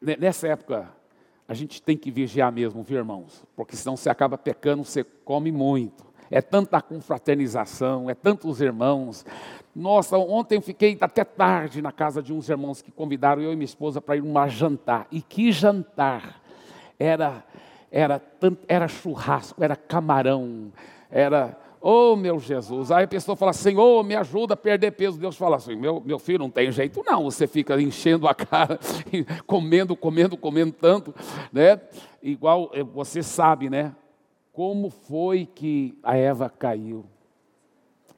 nessa época, a gente tem que vigiar mesmo, viu, irmãos? Porque senão você acaba pecando, você come muito. É tanta confraternização, é tantos irmãos. Nossa, ontem eu fiquei até tarde na casa de uns irmãos que convidaram eu e minha esposa para ir numa jantar. E que jantar! Era, era, era churrasco, era camarão, era Oh, meu Jesus. Aí a pessoa fala, Senhor, me ajuda a perder peso. Deus fala assim, meu, meu filho, não tem jeito não. Você fica enchendo a cara, comendo, comendo, comendo tanto, né? Igual eh, você sabe, né? Como foi que a Eva caiu?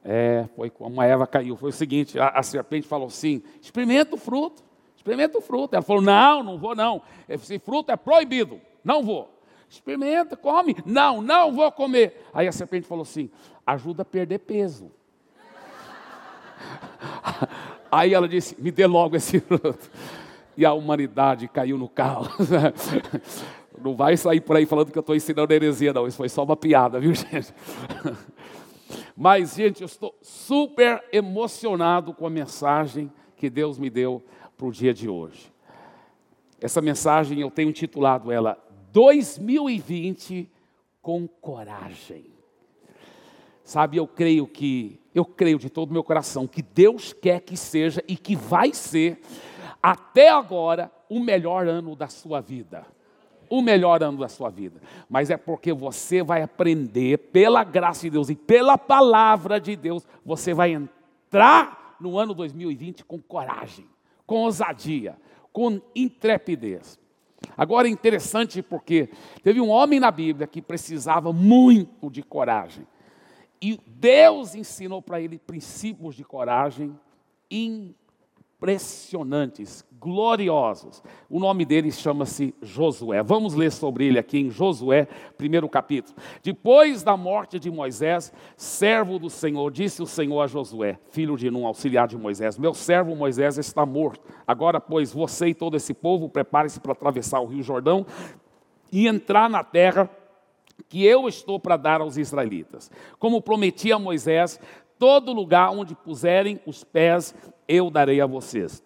É, foi como a Eva caiu. Foi o seguinte, a, a serpente falou assim, experimenta o fruto, experimenta o fruto. Ela falou, não, não vou não. Esse fruto é proibido, não vou. Experimenta, come. Não, não vou comer. Aí a serpente falou assim: ajuda a perder peso. Aí ela disse: me dê logo esse fruto. E a humanidade caiu no caos. Não vai sair por aí falando que eu estou ensinando heresia, não. Isso foi só uma piada, viu, gente? Mas, gente, eu estou super emocionado com a mensagem que Deus me deu para o dia de hoje. Essa mensagem eu tenho intitulado ela 2020 com coragem. Sabe, eu creio que, eu creio de todo o meu coração que Deus quer que seja e que vai ser, até agora, o melhor ano da sua vida. O melhor ano da sua vida. Mas é porque você vai aprender, pela graça de Deus e pela palavra de Deus, você vai entrar no ano 2020 com coragem, com ousadia, com intrepidez. Agora é interessante porque teve um homem na Bíblia que precisava muito de coragem. E Deus ensinou para ele princípios de coragem impressionantes, gloriosos. O nome dele chama-se Josué. Vamos ler sobre ele aqui em Josué, primeiro capítulo. Depois da morte de Moisés, servo do Senhor, disse o Senhor a Josué, filho de Num, auxiliar de Moisés: Meu servo Moisés está morto. Agora, pois, você e todo esse povo prepare-se para atravessar o rio Jordão e entrar na terra que eu estou para dar aos israelitas. Como prometi a Moisés, todo lugar onde puserem os pés, eu darei a vocês.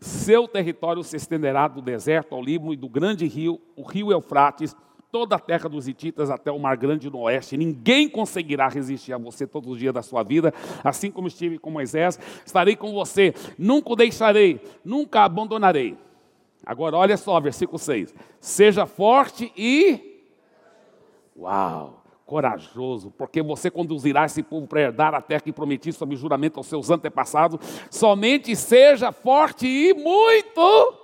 Seu território se estenderá do deserto ao Líbano e do grande rio, o rio Eufrates, toda a terra dos Hititas até o Mar Grande no oeste. Ninguém conseguirá resistir a você todos os dias da sua vida, assim como estive com Moisés. Estarei com você, nunca o deixarei, nunca abandonarei. Agora, olha só, versículo 6. Seja forte e. Uau! Corajoso, porque você conduzirá esse povo para herdar a terra que prometi sob juramento aos seus antepassados. Somente seja forte e muito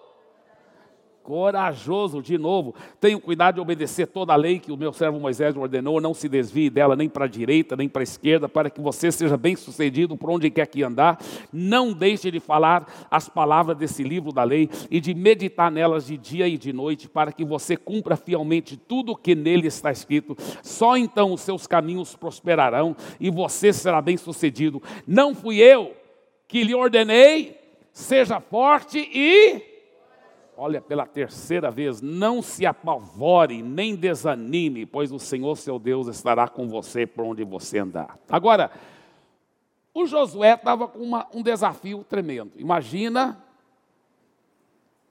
corajoso de novo. Tenho cuidado de obedecer toda a lei que o meu servo Moisés ordenou, não se desvie dela nem para a direita, nem para a esquerda, para que você seja bem-sucedido por onde quer que andar. Não deixe de falar as palavras desse livro da lei e de meditar nelas de dia e de noite, para que você cumpra fielmente tudo o que nele está escrito. Só então os seus caminhos prosperarão e você será bem-sucedido. Não fui eu que lhe ordenei, seja forte e olha pela terceira vez, não se apavore, nem desanime, pois o Senhor seu Deus estará com você por onde você andar. Agora, o Josué estava com uma, um desafio tremendo. Imagina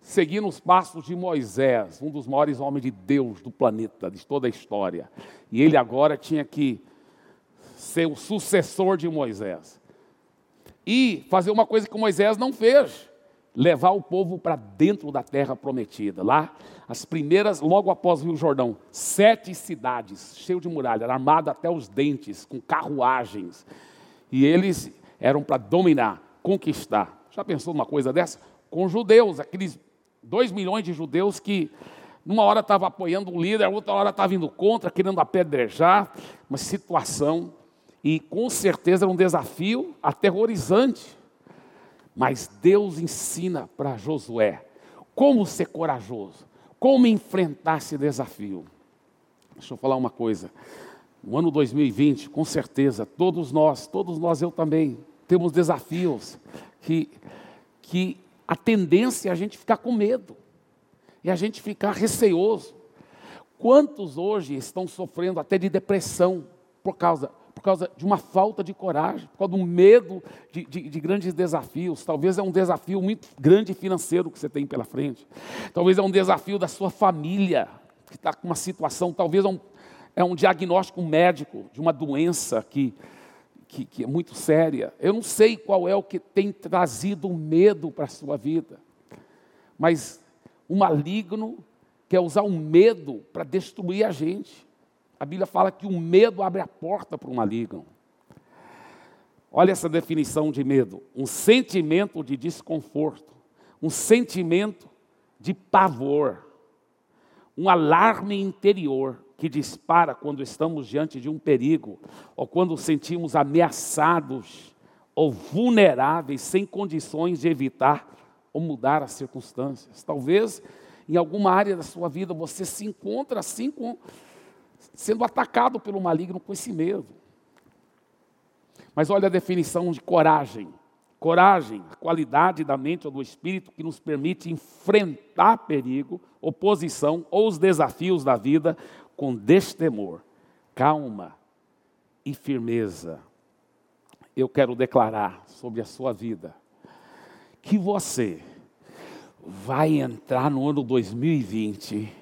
seguindo os passos de Moisés, um dos maiores homens de Deus do planeta, de toda a história. E ele agora tinha que ser o sucessor de Moisés. E fazer uma coisa que Moisés não fez levar o povo para dentro da terra prometida. Lá, as primeiras, logo após o Rio Jordão, sete cidades, cheias de muralhas, armadas até os dentes, com carruagens. E eles eram para dominar, conquistar. Já pensou numa coisa dessa? Com judeus, aqueles dois milhões de judeus que numa hora estava apoiando um líder, outra hora estava indo contra, querendo apedrejar, uma situação, e com certeza era um desafio aterrorizante. Mas Deus ensina para Josué como ser corajoso, como enfrentar esse desafio. Deixa eu falar uma coisa. No ano 2020, com certeza, todos nós, todos nós, eu também, temos desafios que, que a tendência é a gente ficar com medo, e a gente ficar receoso. Quantos hoje estão sofrendo até de depressão por causa por causa de uma falta de coragem, por causa do medo de, de, de, grandes desafios. Talvez é um desafio muito grande financeiro que você tem pela frente. Talvez é um desafio da sua família, que está com uma situação, talvez é um, é um diagnóstico médico de uma doença que, que, que é muito séria. Eu não sei qual é o que tem trazido medo para a sua vida, mas o maligno quer usar o medo para destruir a gente. A Bíblia fala que o medo abre a porta para o maligno. Olha essa definição de medo: um sentimento de desconforto, um sentimento de pavor, um alarme interior que dispara quando estamos diante de um perigo ou quando sentimos ameaçados ou vulneráveis, sem condições de evitar ou mudar as circunstâncias. Talvez em alguma área da sua vida você se encontra assim com sendo atacado pelo maligno com esse medo. Mas olha a definição de coragem. Coragem, a qualidade da mente ou do espírito que nos permite enfrentar perigo, oposição ou os desafios da vida com destemor, calma e firmeza. Eu quero declarar sobre a sua vida que você vai entrar no ano 2020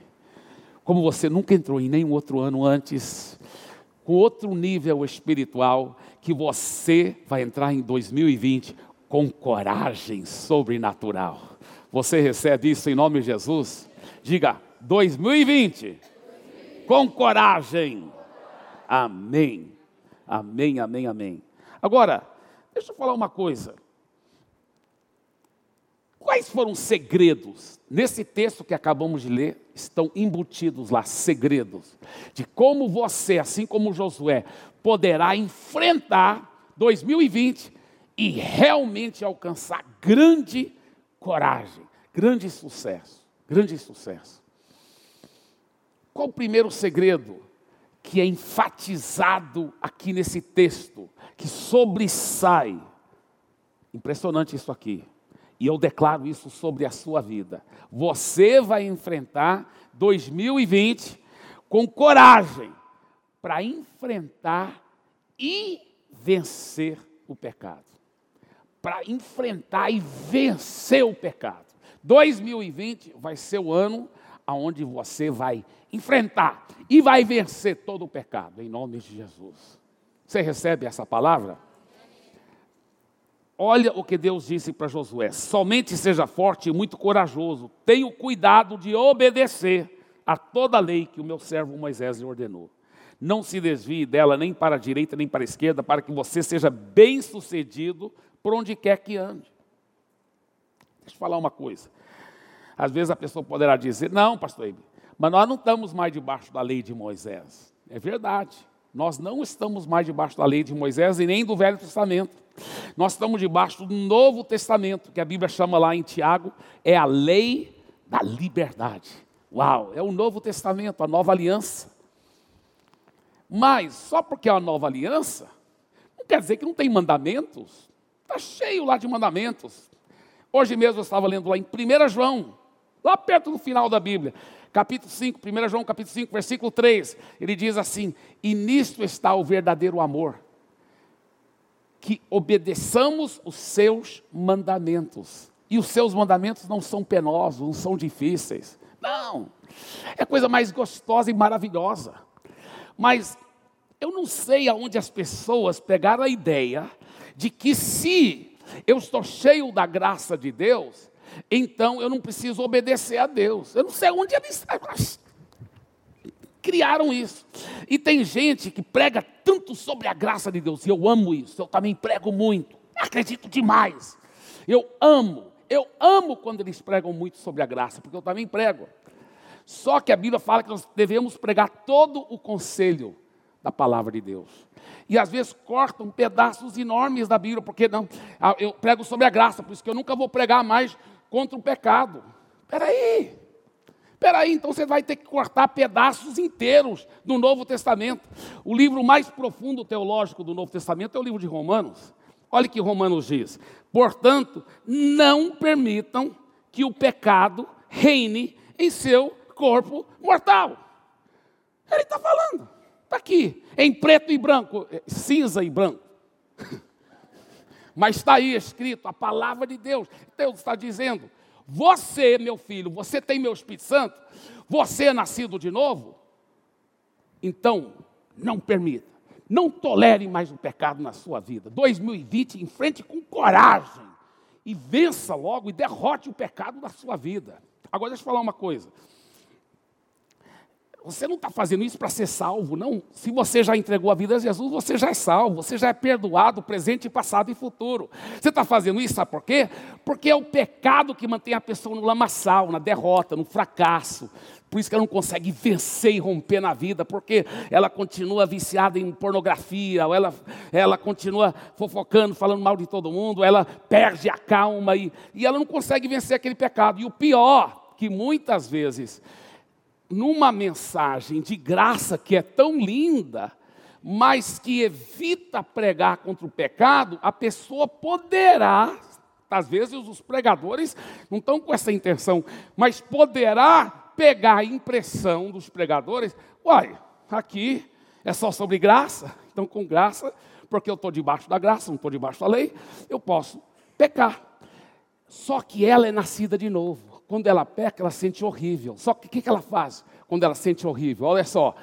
como você nunca entrou em nenhum outro ano antes, com outro nível espiritual, que você vai entrar em 2020 com coragem sobrenatural. Você recebe isso em nome de Jesus? Diga 2020 com coragem. Amém. Amém, amém, amém. Agora, deixa eu falar uma coisa. Quais foram os segredos? Nesse texto que acabamos de ler, estão embutidos lá segredos de como você, assim como Josué, poderá enfrentar 2020 e realmente alcançar grande coragem, grande sucesso, grande sucesso. Qual o primeiro segredo que é enfatizado aqui nesse texto, que sobressai? Impressionante isso aqui. E eu declaro isso sobre a sua vida. Você vai enfrentar 2020 com coragem para enfrentar e vencer o pecado. Para enfrentar e vencer o pecado. 2020 vai ser o ano onde você vai enfrentar e vai vencer todo o pecado, em nome de Jesus. Você recebe essa palavra? Olha o que Deus disse para Josué: somente seja forte e muito corajoso, tenha o cuidado de obedecer a toda a lei que o meu servo Moisés lhe ordenou. Não se desvie dela nem para a direita nem para a esquerda, para que você seja bem sucedido por onde quer que ande. Deixa eu falar uma coisa. Às vezes a pessoa poderá dizer: não, pastor Ibe, mas nós não estamos mais debaixo da lei de Moisés. É verdade. Nós não estamos mais debaixo da lei de Moisés e nem do Velho Testamento. Nós estamos debaixo do Novo Testamento, que a Bíblia chama lá em Tiago, é a lei da liberdade. Uau, é o Novo Testamento, a nova aliança. Mas só porque é a nova aliança, não quer dizer que não tem mandamentos. Está cheio lá de mandamentos. Hoje mesmo eu estava lendo lá em 1 João, lá perto do final da Bíblia capítulo 5, 1 João capítulo 5, versículo 3, ele diz assim: E nisto está o verdadeiro amor, que obedeçamos os seus mandamentos. E os seus mandamentos não são penosos, não são difíceis. Não, é coisa mais gostosa e maravilhosa. Mas eu não sei aonde as pessoas pegaram a ideia de que se eu estou cheio da graça de Deus, então eu não preciso obedecer a Deus. Eu não sei onde eles criaram isso. E tem gente que prega tanto sobre a graça de Deus, e eu amo isso, eu também prego muito, acredito demais. Eu amo, eu amo quando eles pregam muito sobre a graça, porque eu também prego. Só que a Bíblia fala que nós devemos pregar todo o conselho da palavra de Deus. E às vezes cortam pedaços enormes da Bíblia, porque não, ah, eu prego sobre a graça, por isso que eu nunca vou pregar mais contra o pecado. Espera aí. Espera aí, então você vai ter que cortar pedaços inteiros do Novo Testamento. O livro mais profundo teológico do Novo Testamento é o livro de Romanos. Olha que Romanos diz. Portanto, não permitam que o pecado reine em seu corpo mortal. Ele está falando. Está aqui, em preto e branco, eh, cinza e branco. Mas está aí escrito a palavra de Deus. Deus está dizendo: Você, meu filho, você tem meu Espírito Santo, você é nascido de novo. Então, não permita, não tolere mais o pecado na sua vida. 2020, enfrente com coragem e vença logo e derrote o pecado da sua vida. Agora, deixa eu falar uma coisa. Você não está fazendo isso para ser salvo, não. Se você já entregou a vida a Jesus, você já é salvo, você já é perdoado, presente, passado e futuro. Você está fazendo isso, sabe por quê? Porque é o pecado que mantém a pessoa no lamaçal, na derrota, no fracasso. Por isso que ela não consegue vencer e romper na vida, porque ela continua viciada em pornografia, ou ela, ela continua fofocando, falando mal de todo mundo, ela perde a calma e, e ela não consegue vencer aquele pecado. E o pior, que muitas vezes numa mensagem de graça que é tão linda, mas que evita pregar contra o pecado, a pessoa poderá, às vezes os pregadores não estão com essa intenção, mas poderá pegar a impressão dos pregadores, uai, aqui é só sobre graça, então com graça, porque eu estou debaixo da graça, não estou debaixo da lei, eu posso pecar. Só que ela é nascida de novo quando ela peca, ela sente horrível. Só que o que, que ela faz quando ela sente horrível? Olha só,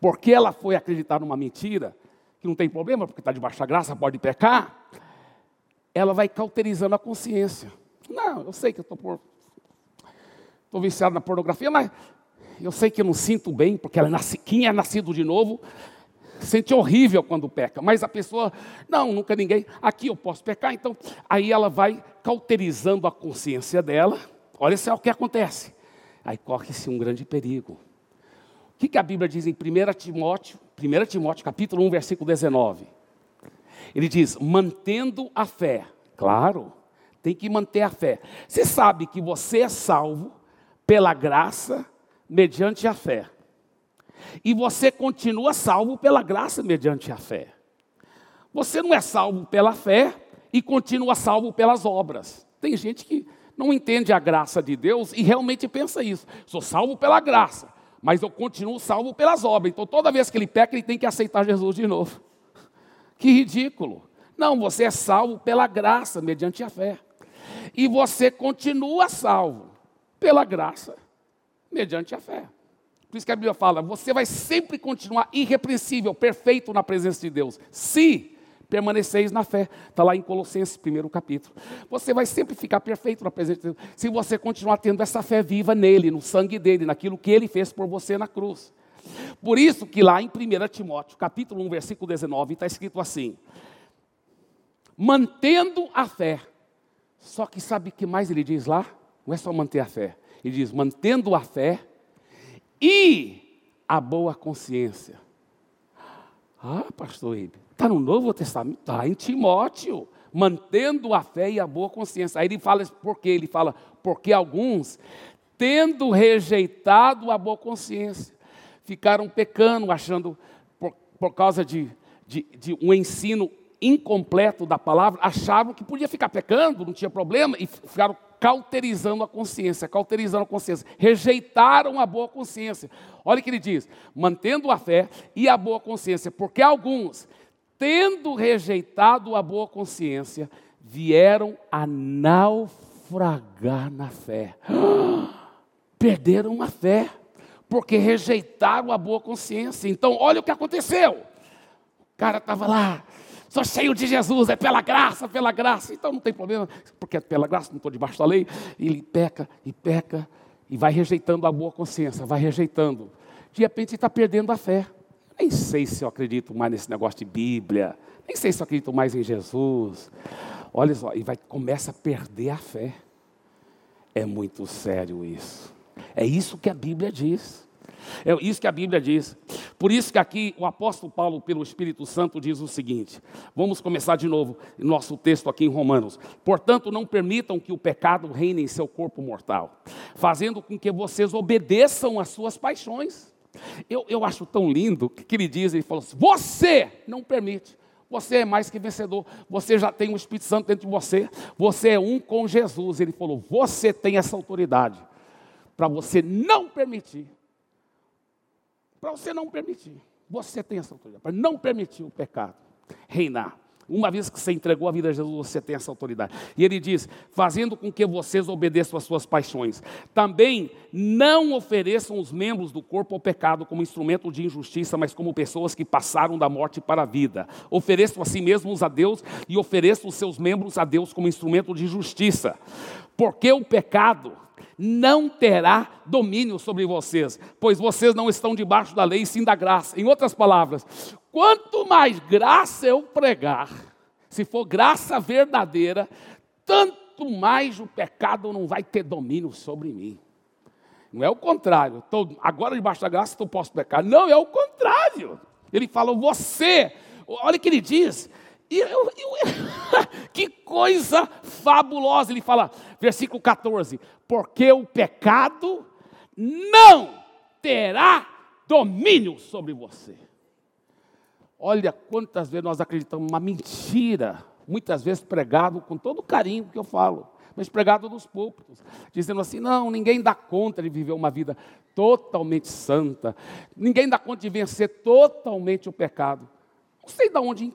porque ela foi acreditar numa mentira, que não tem problema, porque está debaixo da graça, pode pecar, ela vai cauterizando a consciência. Não, eu sei que eu estou por... Viciado na pornografia, mas eu sei que eu não sinto bem, porque ela é quem é nascido de novo sente horrível quando peca, mas a pessoa, não, nunca ninguém, aqui eu posso pecar, então, aí ela vai cauterizando a consciência dela, Olha só o que acontece. Aí corre-se um grande perigo. O que, que a Bíblia diz em 1 Timóteo, 1 Timóteo capítulo 1, versículo 19? Ele diz, mantendo a fé. Claro, tem que manter a fé. Você sabe que você é salvo pela graça mediante a fé. E você continua salvo pela graça mediante a fé. Você não é salvo pela fé e continua salvo pelas obras. Tem gente que não entende a graça de Deus e realmente pensa isso. Sou salvo pela graça, mas eu continuo salvo pelas obras. Então toda vez que ele peca, ele tem que aceitar Jesus de novo. Que ridículo. Não, você é salvo pela graça, mediante a fé. E você continua salvo pela graça, mediante a fé. Por isso que a Bíblia fala: você vai sempre continuar irrepreensível, perfeito na presença de Deus, se permaneceis na fé. Está lá em Colossenses, primeiro capítulo. Você vai sempre ficar perfeito na presença de Deus, se você continuar tendo essa fé viva nele, no sangue dele, naquilo que ele fez por você na cruz. Por isso que lá em 1 Timóteo, capítulo 1, versículo 19, está escrito assim: mantendo a fé. Só que sabe o que mais ele diz lá? Não é só manter a fé. Ele diz: mantendo a fé e a boa consciência. Ah, pastor Ibe, Está no Novo Testamento, está em Timóteo, mantendo a fé e a boa consciência. Aí ele fala por quê? Ele fala, porque alguns, tendo rejeitado a boa consciência, ficaram pecando, achando, por, por causa de, de, de um ensino incompleto da palavra, achavam que podia ficar pecando, não tinha problema, e ficaram cauterizando a consciência, cauterizando a consciência, rejeitaram a boa consciência. Olha o que ele diz: mantendo a fé e a boa consciência, porque alguns, tendo rejeitado a boa consciência, vieram a naufragar na fé. Perderam a fé, porque rejeitaram a boa consciência. Então, olha o que aconteceu. O cara estava lá, sou cheio de Jesus, é pela graça, pela graça. Então não tem problema, porque é pela graça, não estou debaixo da lei. Ele peca e peca e vai rejeitando a boa consciência, vai rejeitando. De repente está perdendo a fé. Nem sei se eu acredito mais nesse negócio de Bíblia. Nem sei se eu acredito mais em Jesus. Olha só, e vai começa a perder a fé. É muito sério isso. É isso que a Bíblia diz. É isso que a Bíblia diz. Por isso que aqui o apóstolo Paulo, pelo Espírito Santo, diz o seguinte: vamos começar de novo nosso texto aqui em Romanos. Portanto, não permitam que o pecado reine em seu corpo mortal, fazendo com que vocês obedeçam às suas paixões. Eu, eu acho tão lindo que ele diz, ele falou assim, você não permite. Você é mais que vencedor. Você já tem o Espírito Santo dentro de você. Você é um com Jesus. Ele falou: você tem essa autoridade para você não permitir. Para você não permitir Você tem essa autoridade para não permitir o pecado reinar. Uma vez que você entregou a vida a Jesus, você tem essa autoridade. E ele diz: fazendo com que vocês obedeçam às suas paixões. Também não ofereçam os membros do corpo ao pecado como instrumento de injustiça, mas como pessoas que passaram da morte para a vida. Ofereçam a si mesmos a Deus e ofereçam os seus membros a Deus como instrumento de justiça. Porque o pecado não terá domínio sobre vocês, pois vocês não estão debaixo da lei, sim da graça. Em outras palavras, quanto mais graça eu pregar, se for graça verdadeira, tanto mais o pecado não vai ter domínio sobre mim. Não é o contrário, estou agora debaixo da graça, eu posso pecar. Não, é o contrário. Ele fala, você, olha o que ele diz, e eu, eu, que coisa fabulosa! Ele fala, versículo 14: Porque o pecado não terá domínio sobre você. Olha quantas vezes nós acreditamos uma mentira, muitas vezes pregado com todo o carinho que eu falo, mas pregado nos púlpitos, dizendo assim: não, ninguém dá conta de viver uma vida totalmente santa, ninguém dá conta de vencer totalmente o pecado. Não sei de onde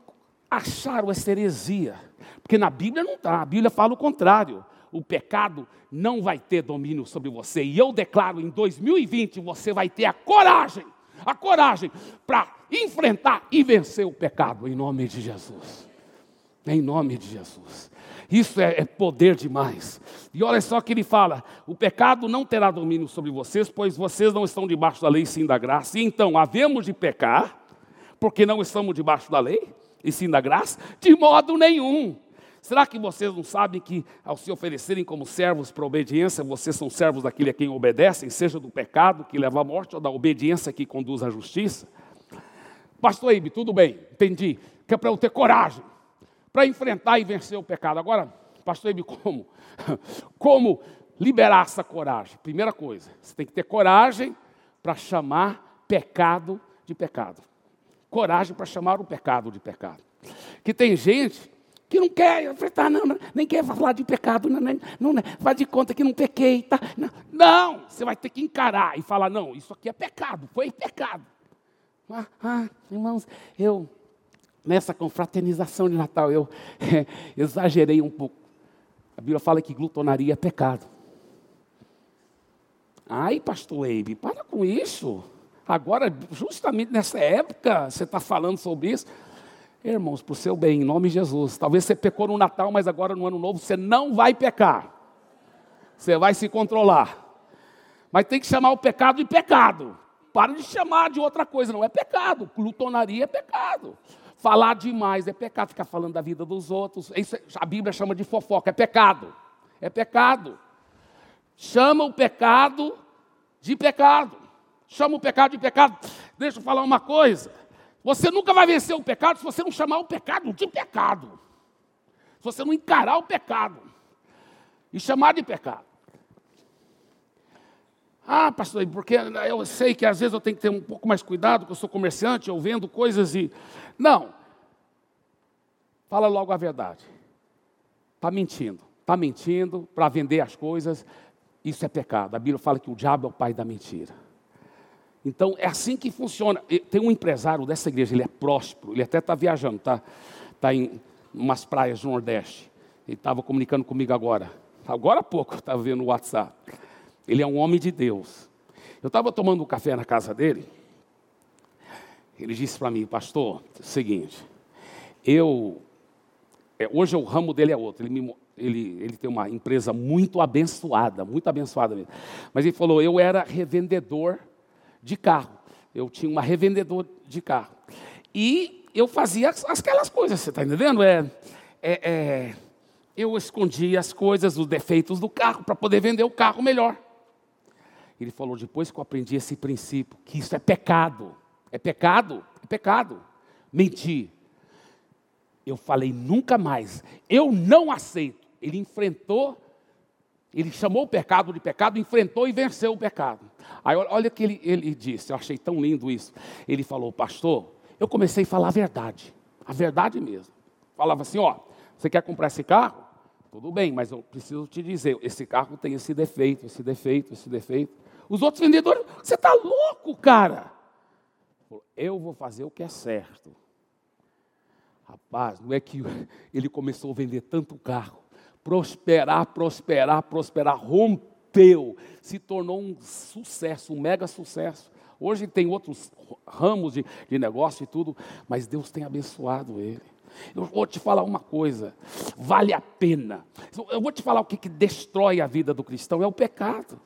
acharam essa heresia. Porque na Bíblia não está, a Bíblia fala o contrário. O pecado não vai ter domínio sobre você. E eu declaro em 2020 você vai ter a coragem, a coragem para enfrentar e vencer o pecado em nome de Jesus. Em nome de Jesus. Isso é, é, poder demais. E olha só que ele fala: o pecado não terá domínio sobre vocês, pois vocês não estão debaixo da lei, sim da graça. E então, havemos de pecar, porque não estamos debaixo da lei? E sim da graça? De modo nenhum. Será que vocês não sabem que, ao se oferecerem como servos para obediência, vocês são servos daquele a quem obedecem, seja do pecado que leva à morte ou da obediência que conduz à justiça? Pastor Ibe, tudo bem, entendi. Que é para eu ter coragem para enfrentar e vencer o pecado. Agora, Pastor Ibe, como? Como liberar essa coragem? Primeira coisa, você tem que ter coragem para chamar pecado de pecado coragem para chamar o pecado de pecado. Que tem gente que não quer enfrentar, não, não, nem quer falar de pecado, não, não, não, faz de conta que não pequei, tá? Não, não, você vai ter que encarar e falar, não, isso aqui é pecado, foi pecado. Ah, ah irmãos, eu, nessa confraternização de Natal, eu é, exagerei um pouco. A Bíblia fala que glutonaria é pecado. Ai, pastor Eibe, para com isso. Agora, justamente nessa época, você está falando sobre isso. Irmãos, para o seu bem, em nome de Jesus. Talvez você pecou no Natal, mas agora no Ano Novo você não vai pecar. Você vai se controlar. Mas tem que chamar o pecado de pecado. Para de chamar de outra coisa, não é pecado. Glutonaria é pecado. Falar demais é pecado. Ficar falando da vida dos outros. Isso, a Bíblia chama de fofoca. É pecado. É pecado. Chama o pecado de pecado chama o pecado de pecado. Deixa eu falar uma coisa. Você nunca vai vencer o pecado se você não chamar o pecado de pecado. Se você não encarar o pecado e chamar de pecado. Ah, pastor, porque eu sei que às vezes eu tenho que ter um pouco mais cuidado, porque eu sou comerciante, eu vendo coisas e. Não. Fala logo a verdade. Está mentindo. Está mentindo para vender as coisas. Isso é pecado. A Bíblia fala que o diabo é o pai da mentira. Então é assim que funciona. Tem um empresário dessa igreja, ele é próspero, ele até está viajando, está tá em umas praias do Nordeste. Ele estava comunicando comigo agora. Agora há pouco estava vendo o WhatsApp. Ele é um homem de Deus. Eu estava tomando um café na casa dele. Ele disse para mim, pastor, o seguinte, eu. É, hoje o ramo dele é outro. Ele, me, ele, ele tem uma empresa muito abençoada, muito abençoada mesmo. Mas ele falou, eu era revendedor de carro. Eu tinha uma revendedora de carro. E eu fazia aquelas coisas, você está entendendo? É, é, é, eu escondia as coisas, os defeitos do carro, para poder vender o carro melhor. Ele falou, depois que eu aprendi esse princípio, que isso é pecado. É pecado? É pecado. Mentir. Eu falei, nunca mais. Eu não aceito. Ele enfrentou ele chamou o pecado de pecado, enfrentou e venceu o pecado. Aí olha o que ele, ele disse, eu achei tão lindo isso. Ele falou, pastor, eu comecei a falar a verdade, a verdade mesmo. Falava assim, ó, você quer comprar esse carro? Tudo bem, mas eu preciso te dizer, esse carro tem esse defeito, esse defeito, esse defeito. Os outros vendedores, você está louco, cara. Eu vou fazer o que é certo. Rapaz, não é que ele começou a vender tanto carro, prosperar, prosperar, prosperar, rompeu, se tornou um sucesso, um mega sucesso. Hoje tem outros ramos de, de negócio e tudo, mas Deus tem abençoado ele. Eu vou te falar uma coisa, vale a pena. Eu vou te falar o que, que destrói a vida do cristão: é o pecado.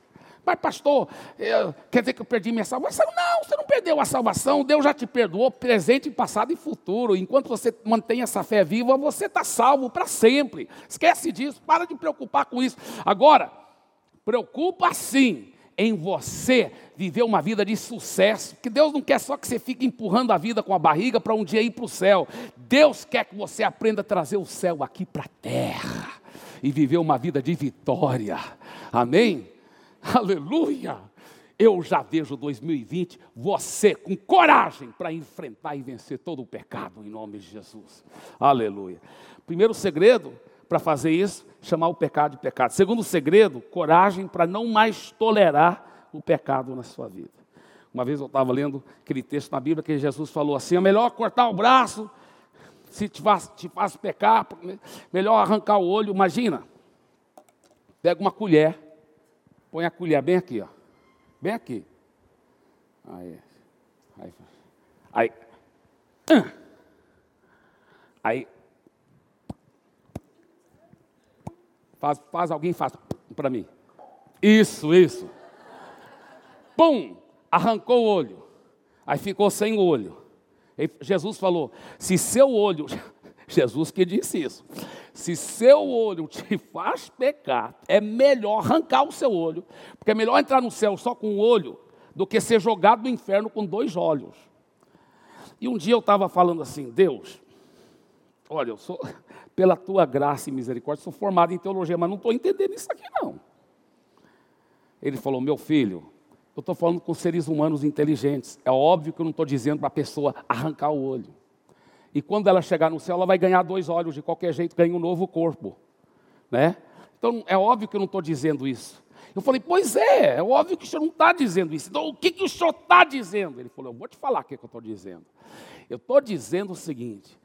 Mas, pastor, eu, quer dizer que eu perdi minha salvação? Não, você não perdeu a salvação, Deus já te perdoou, presente, passado e futuro. Enquanto você mantém essa fé viva, você está salvo para sempre. Esquece disso, para de preocupar com isso. Agora, preocupa sim em você viver uma vida de sucesso, porque Deus não quer só que você fique empurrando a vida com a barriga para um dia ir para o céu. Deus quer que você aprenda a trazer o céu aqui para a terra e viver uma vida de vitória. Amém? Aleluia! Eu já vejo 2020 você com coragem para enfrentar e vencer todo o pecado em nome de Jesus. Aleluia. Primeiro segredo para fazer isso, chamar o pecado de pecado. Segundo segredo, coragem para não mais tolerar o pecado na sua vida. Uma vez eu estava lendo aquele texto na Bíblia que Jesus falou assim: é melhor cortar o braço, se te faz, te faz pecar, melhor arrancar o olho. Imagina, pega uma colher, põe a colher bem aqui, ó, bem aqui. Aí, aí, aí, aí Faz, faz alguém faz para mim. Isso, isso. Pum! Arrancou o olho. Aí ficou sem olho. E Jesus falou: se seu olho, Jesus que disse isso, se seu olho te faz pecar, é melhor arrancar o seu olho, porque é melhor entrar no céu só com um olho do que ser jogado no inferno com dois olhos. E um dia eu estava falando assim: Deus, olha, eu sou, pela tua graça e misericórdia, sou formado em teologia, mas não estou entendendo isso aqui não. Ele falou, meu filho, eu estou falando com seres humanos inteligentes. É óbvio que eu não estou dizendo para a pessoa arrancar o olho. E quando ela chegar no céu, ela vai ganhar dois olhos, de qualquer jeito ganha um novo corpo. Né? Então, é óbvio que eu não estou dizendo isso. Eu falei, pois é, é óbvio que o senhor não está dizendo isso. Então, o que, que o senhor está dizendo? Ele falou, eu vou te falar o que, que eu estou dizendo. Eu estou dizendo o seguinte: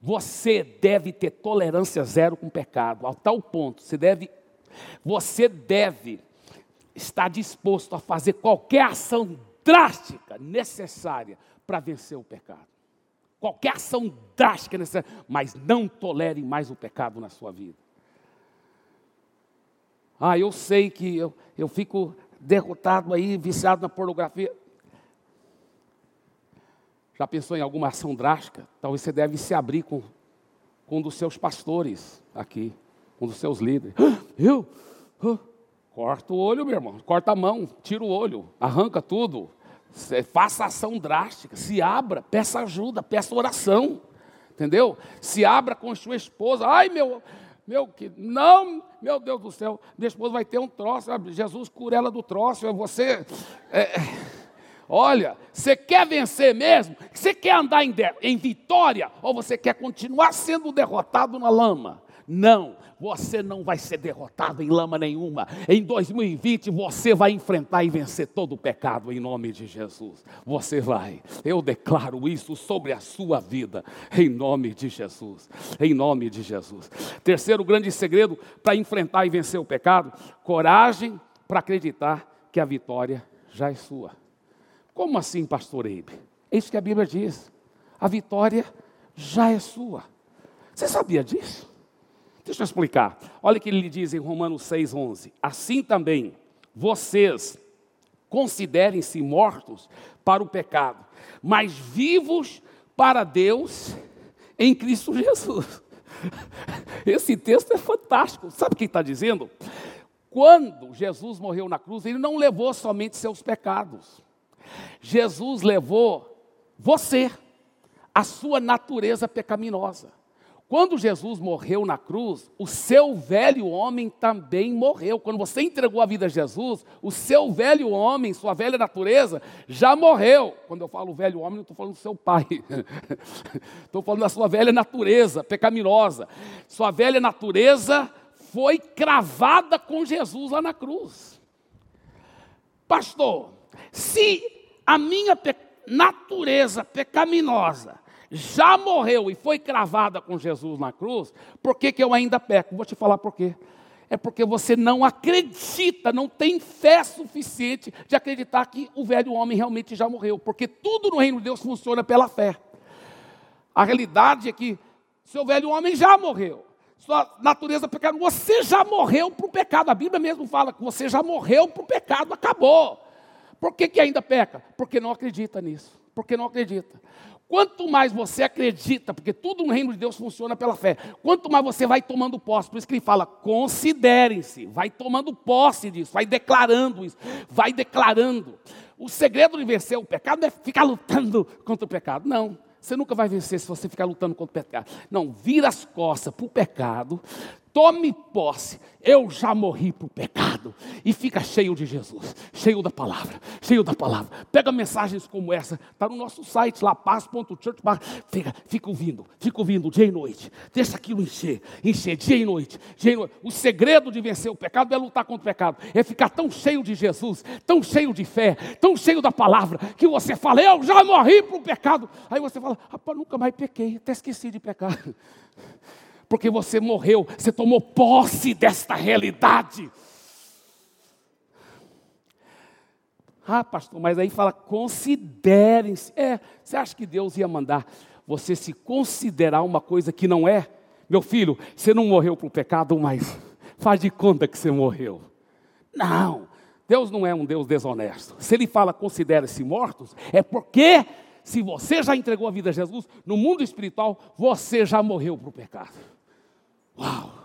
você deve ter tolerância zero com o pecado, ao tal ponto, você deve, você deve estar disposto a fazer qualquer ação drástica necessária para vencer o pecado. Qualquer ação drástica necessária, mas não tolere mais o pecado na sua vida. Ah, eu sei que eu, eu fico derrotado aí, viciado na pornografia. Já pensou em alguma ação drástica? Talvez você deve se abrir com, com um dos seus pastores aqui, com um dos seus líderes. Eu? Corta o olho, meu irmão. Corta a mão, tira o olho, arranca tudo. Faça ação drástica, se abra, peça ajuda, peça oração. Entendeu? Se abra com sua esposa. Ai, meu, meu que não, meu Deus do céu, minha esposa vai ter um troço. Jesus cura ela do troço. É você. É, Olha, você quer vencer mesmo? Você quer andar em, em vitória? Ou você quer continuar sendo derrotado na lama? Não, você não vai ser derrotado em lama nenhuma. Em 2020 você vai enfrentar e vencer todo o pecado em nome de Jesus. Você vai. Eu declaro isso sobre a sua vida em nome de Jesus. Em nome de Jesus. Terceiro grande segredo para enfrentar e vencer o pecado: coragem para acreditar que a vitória já é sua. Como assim, pastor Eibe? É isso que a Bíblia diz. A vitória já é sua. Você sabia disso? Deixa eu explicar. Olha o que ele diz em Romanos 6,11. Assim também, vocês considerem-se mortos para o pecado, mas vivos para Deus em Cristo Jesus. Esse texto é fantástico. Sabe o que está dizendo? Quando Jesus morreu na cruz, ele não levou somente seus pecados. Jesus levou você, a sua natureza pecaminosa. Quando Jesus morreu na cruz, o seu velho homem também morreu. Quando você entregou a vida a Jesus, o seu velho homem, sua velha natureza, já morreu. Quando eu falo velho homem, não estou falando do seu pai. estou falando da sua velha natureza pecaminosa. Sua velha natureza foi cravada com Jesus lá na cruz. Pastor, se a minha pe... natureza pecaminosa já morreu e foi cravada com Jesus na cruz, por que, que eu ainda peco? Vou te falar por quê. É porque você não acredita, não tem fé suficiente de acreditar que o velho homem realmente já morreu, porque tudo no reino de Deus funciona pela fé. A realidade é que seu velho homem já morreu. Sua natureza pecado, você já morreu para o pecado. A Bíblia mesmo fala que você já morreu para o pecado, acabou. Por que, que ainda peca? Porque não acredita nisso. Porque não acredita. Quanto mais você acredita, porque tudo no reino de Deus funciona pela fé, quanto mais você vai tomando posse, por isso que ele fala, considerem-se, vai tomando posse disso, vai declarando isso, vai declarando. O segredo de vencer o pecado é ficar lutando contra o pecado. Não. Você nunca vai vencer se você ficar lutando contra o pecado. Não, vira as costas para o pecado, tome posse. Eu já morri para o pecado. E fica cheio de Jesus, cheio da palavra, cheio da palavra. Pega mensagens como essa, está no nosso site lá, paz.church. Fica, fica ouvindo, fica ouvindo dia e noite. Deixa aquilo encher, encher dia e noite, dia e noite. O segredo de vencer o pecado é lutar contra o pecado, é ficar tão cheio de Jesus, tão cheio de fé, tão cheio da palavra, que você fala, eu já morri para o pecado. Aí você fala, rapaz, nunca mais pequei, até esqueci de pecar porque você morreu, você tomou posse desta realidade. Ah, pastor, mas aí fala, considerem-se. É, você acha que Deus ia mandar você se considerar uma coisa que não é? Meu filho, você não morreu para o pecado, mas faz de conta que você morreu. Não, Deus não é um Deus desonesto. Se Ele fala considere-se mortos, é porque se você já entregou a vida a Jesus, no mundo espiritual, você já morreu para o pecado. Uau!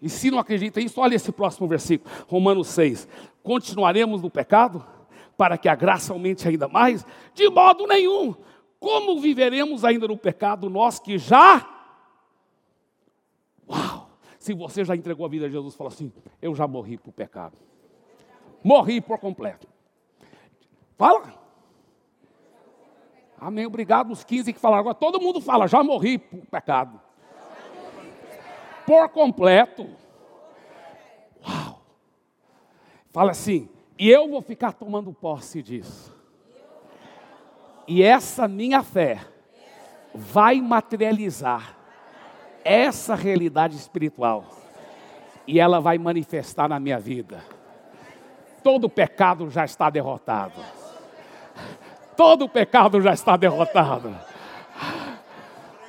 E se não acredita nisso, olha esse próximo versículo, Romanos 6. Continuaremos no pecado para que a graça aumente ainda mais? De modo nenhum. Como viveremos ainda no pecado nós que já Uau! Se você já entregou a vida a Jesus, fala assim: Eu já morri para o pecado. Morri por completo. Fala. Amém. Obrigado os 15 que falaram. Agora todo mundo fala: Já morri para o pecado por completo. Uau! Fala assim, e eu vou ficar tomando posse disso. E essa minha fé vai materializar essa realidade espiritual. E ela vai manifestar na minha vida. Todo pecado já está derrotado. Todo pecado já está derrotado.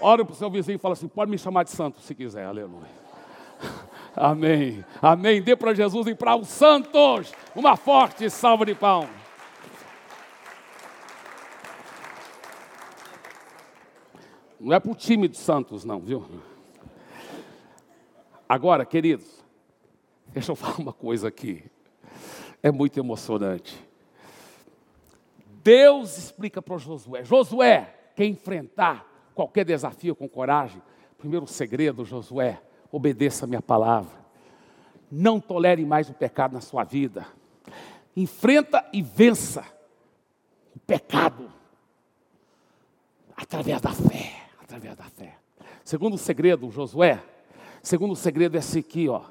Ora para o seu vizinho e fala assim: pode me chamar de santo se quiser, aleluia. Amém, amém. Dê para Jesus e para os santos uma forte salva de palmas. Não é para o time de santos, não, viu? Agora, queridos, deixa eu falar uma coisa aqui. É muito emocionante. Deus explica para Josué: Josué, quer enfrentar qualquer desafio com coragem. Primeiro segredo, Josué, obedeça a minha palavra. Não tolere mais o pecado na sua vida. Enfrenta e vença o pecado através da fé, através da fé. Segundo segredo, Josué, segundo segredo é esse aqui, ó.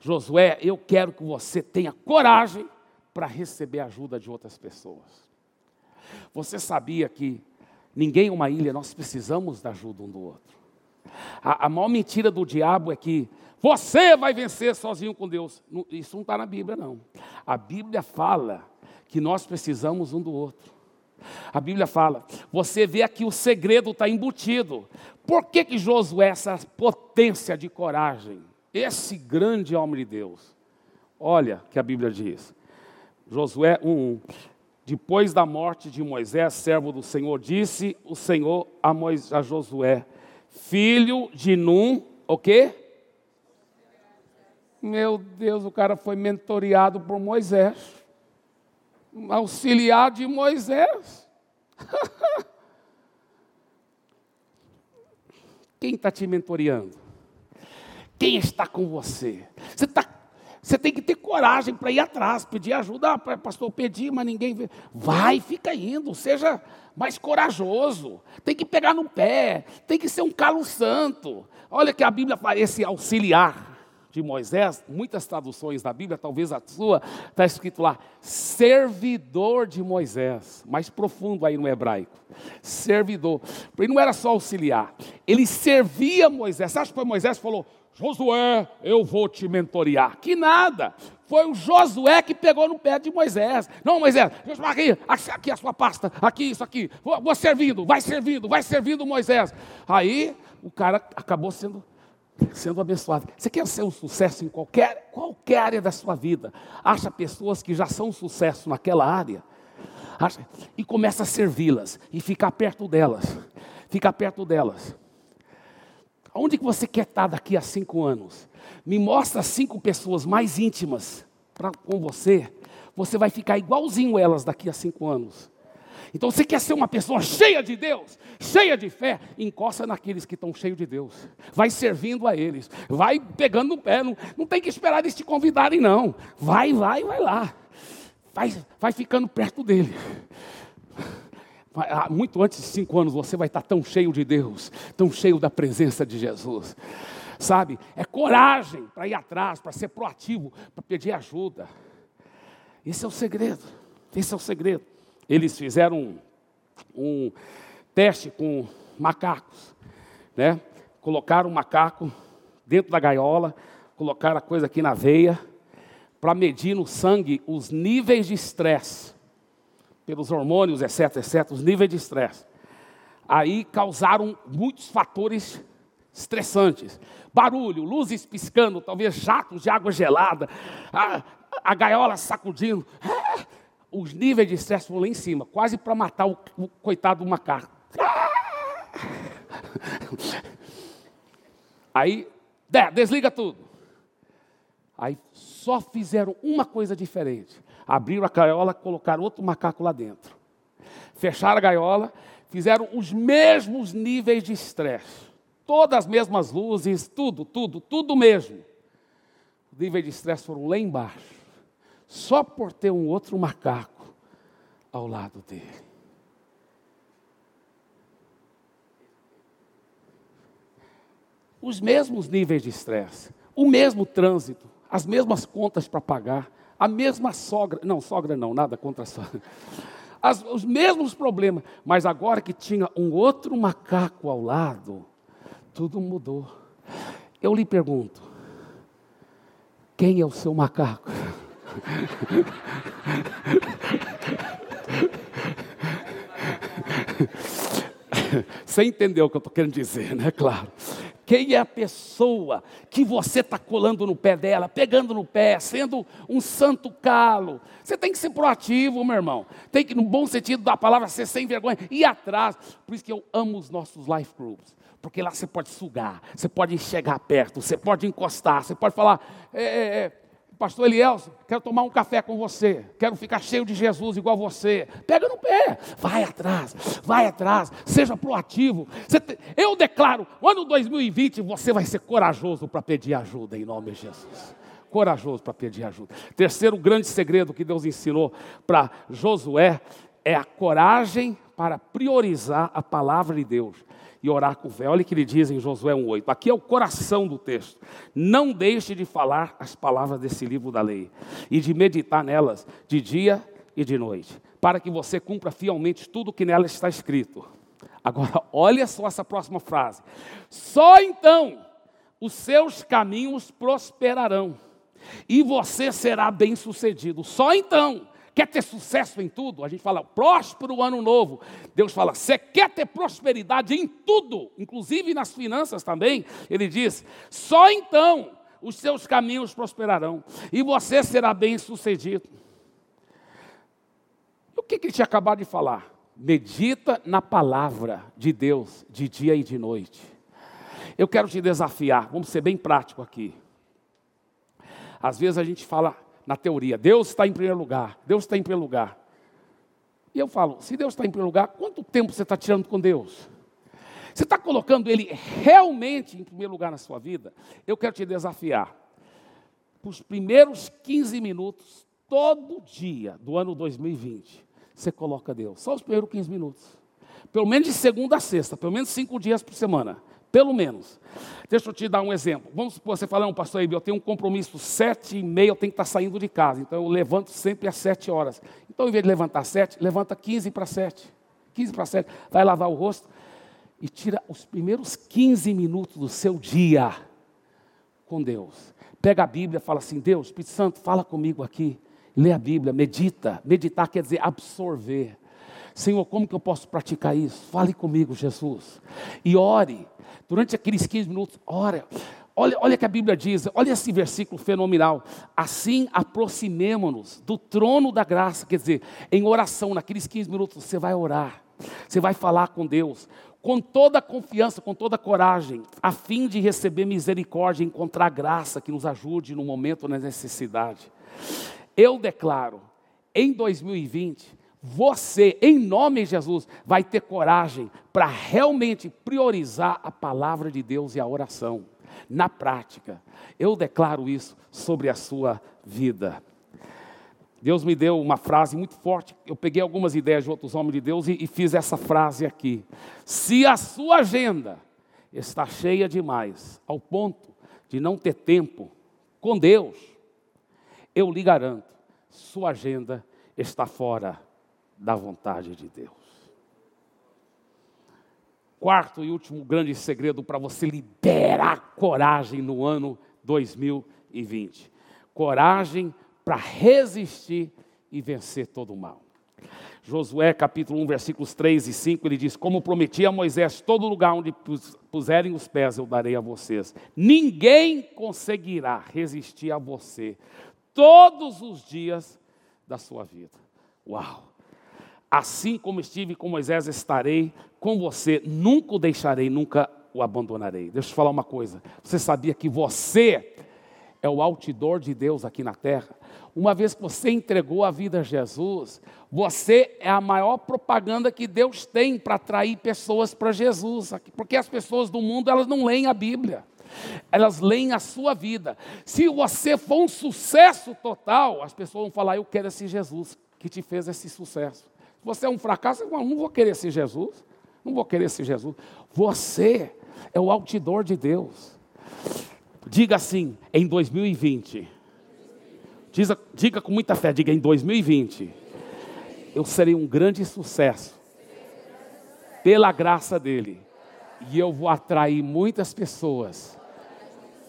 Josué, eu quero que você tenha coragem para receber a ajuda de outras pessoas. Você sabia que Ninguém é uma ilha, nós precisamos da ajuda um do outro. A, a maior mentira do diabo é que você vai vencer sozinho com Deus. Isso não está na Bíblia, não. A Bíblia fala que nós precisamos um do outro. A Bíblia fala, você vê aqui o segredo está embutido. Por que, que Josué, essa potência de coragem, esse grande homem de Deus? Olha que a Bíblia diz. Josué 1:1. Depois da morte de Moisés, servo do Senhor, disse o Senhor a, Moisés, a Josué, filho de Num, o quê? Meu Deus, o cara foi mentoreado por Moisés. Auxiliar de Moisés. Quem está te mentoreando? Quem está com você? Você está você tem que ter coragem para ir atrás, pedir ajuda. Ah, pastor, pedi, mas ninguém vê. Vai, fica indo, seja mais corajoso. Tem que pegar no pé, tem que ser um calo santo. Olha que a Bíblia fala, esse auxiliar. de Moisés, muitas traduções da Bíblia, talvez a sua, está escrito lá, servidor de Moisés, mais profundo aí no hebraico. Servidor. Ele não era só auxiliar, ele servia Moisés. Você acha que foi Moisés que falou, Josué, eu vou te mentorear? Que nada. Foi o Josué que pegou no pé de Moisés. Não, Moisés, aqui, aqui a sua pasta, aqui, isso aqui. Vou, vou servindo, vai servindo, vai servindo Moisés. Aí o cara acabou sendo sendo abençoado. Você quer ser um sucesso em qualquer, qualquer área da sua vida? Acha pessoas que já são um sucesso naquela área acha, e começa a servi-las e ficar perto delas. Ficar perto delas. Onde que você quer estar daqui a cinco anos? Me mostra cinco pessoas mais íntimas pra, com você. Você vai ficar igualzinho elas daqui a cinco anos. Então você quer ser uma pessoa cheia de Deus, cheia de fé, encosta naqueles que estão cheios de Deus. Vai servindo a eles, vai pegando no pé, não, não tem que esperar eles te convidarem, não. Vai, vai, vai lá. Vai, vai ficando perto dele. Ah, muito antes de cinco anos você vai estar tão cheio de Deus, tão cheio da presença de Jesus. Sabe? É coragem para ir atrás, para ser proativo, para pedir ajuda. Esse é o segredo. Esse é o segredo. Eles fizeram um, um teste com macacos, né? Colocaram o macaco dentro da gaiola, colocaram a coisa aqui na veia, para medir no sangue os níveis de estresse, pelos hormônios, etc, etc, os níveis de estresse. Aí causaram muitos fatores estressantes. Barulho, luzes piscando, talvez jatos de água gelada, a, a gaiola sacudindo. É, os níveis de estresse foram lá em cima, quase para matar o, o, coitado do macaco. Aí, desliga tudo. Aí só fizeram uma coisa diferente. Abriram a gaiola, colocaram outro macaco lá dentro. Fecharam a gaiola, fizeram os mesmos níveis de estresse. Todas as mesmas luzes, tudo, tudo, tudo mesmo. Os níveis de estresse foram lá embaixo só por ter um outro macaco ao lado dele. Os mesmos níveis de estresse, o mesmo trânsito, as mesmas contas para pagar, a mesma sogra, não, sogra não, nada contra a sogra. As, os mesmos problemas, mas agora que tinha um outro macaco ao lado, tudo mudou. Eu lhe pergunto: quem é o seu macaco? Você entendeu o que eu estou querendo dizer, né? Claro. Quem é a pessoa que você está colando no pé dela, pegando no pé, sendo um santo calo? Você tem que ser proativo, meu irmão. Tem que, no bom sentido da palavra, ser sem vergonha, ir atrás. Por isso que eu amo os nossos life groups. Porque lá você pode sugar, você pode chegar perto, você pode encostar, você pode falar. É, é, é Pastor Elielson, quero tomar um café com você, quero ficar cheio de Jesus igual você. Pega no pé, vai atrás, vai atrás, seja proativo. Eu declaro, ano 2020 você vai ser corajoso para pedir ajuda em nome de Jesus. Corajoso para pedir ajuda. Terceiro grande segredo que Deus ensinou para Josué é a coragem para priorizar a palavra de Deus e orar com fé. Olha o que ele diz em Josué 1,8. Aqui é o coração do texto. Não deixe de falar as palavras desse livro da lei e de meditar nelas de dia e de noite, para que você cumpra fielmente tudo o que nela está escrito. Agora, olha só essa próxima frase. Só então os seus caminhos prosperarão e você será bem-sucedido. Só então. Quer ter sucesso em tudo? A gente fala próspero ano novo. Deus fala, você quer ter prosperidade em tudo, inclusive nas finanças também. Ele diz: só então os seus caminhos prosperarão e você será bem sucedido. O que, que ele tinha acabado de falar? Medita na palavra de Deus de dia e de noite. Eu quero te desafiar, vamos ser bem prático aqui. Às vezes a gente fala, na teoria. Deus está em primeiro lugar. Deus está em primeiro lugar. E eu falo, se Deus está em primeiro lugar, quanto tempo você está tirando com Deus? Você está colocando Ele realmente em primeiro lugar na sua vida? Eu quero te desafiar. Para os primeiros 15 minutos, todo dia do ano 2020, você coloca Deus. Só os primeiros 15 minutos. Pelo menos de segunda a sexta, pelo menos cinco dias por semana. Pelo menos. Deixa eu te dar um exemplo. Vamos supor, você fala, não, pastor eu tenho um compromisso sete e meia, eu tenho que estar saindo de casa. Então eu levanto sempre às sete horas. Então, em vez de levantar sete, levanta 15 para sete. 15 para sete. Vai lavar o rosto e tira os primeiros 15 minutos do seu dia com Deus. Pega a Bíblia fala assim: Deus, Espírito Santo, fala comigo aqui. Lê a Bíblia, medita. Meditar quer dizer absorver. Senhor, como que eu posso praticar isso? Fale comigo, Jesus. E ore. Durante aqueles 15 minutos, ore. Olha, olha que a Bíblia diz, olha esse versículo fenomenal. Assim aproximemo-nos do trono da graça, quer dizer, em oração, naqueles 15 minutos, você vai orar, você vai falar com Deus, com toda a confiança, com toda a coragem, a fim de receber misericórdia e encontrar graça que nos ajude no momento da necessidade. Eu declaro, em 2020, você, em nome de Jesus, vai ter coragem para realmente priorizar a palavra de Deus e a oração. Na prática, eu declaro isso sobre a sua vida. Deus me deu uma frase muito forte. Eu peguei algumas ideias de outros homens de Deus e, e fiz essa frase aqui. Se a sua agenda está cheia demais, ao ponto de não ter tempo com Deus, eu lhe garanto, sua agenda está fora da vontade de Deus. Quarto e último grande segredo para você liberar coragem no ano 2020. Coragem para resistir e vencer todo o mal. Josué capítulo 1, versículos 3 e 5, ele diz: Como prometi a Moisés, todo lugar onde puserem os pés eu darei a vocês. Ninguém conseguirá resistir a você todos os dias da sua vida. Uau! Assim como estive com Moisés, estarei com você, nunca o deixarei, nunca o abandonarei. Deixa eu te falar uma coisa. Você sabia que você é o outdoor de Deus aqui na terra? Uma vez que você entregou a vida a Jesus, você é a maior propaganda que Deus tem para atrair pessoas para Jesus, porque as pessoas do mundo elas não leem a Bíblia. Elas leem a sua vida. Se você for um sucesso total, as pessoas vão falar: Eu quero esse Jesus que te fez esse sucesso. Você é um fracasso, eu não vou querer esse Jesus. Não vou querer esse Jesus. Você é o outdoor de Deus. Diga assim, em 2020 Diga, diga com muita fé, diga em 2020, eu serei um grande sucesso, pela graça dele, e eu vou atrair muitas pessoas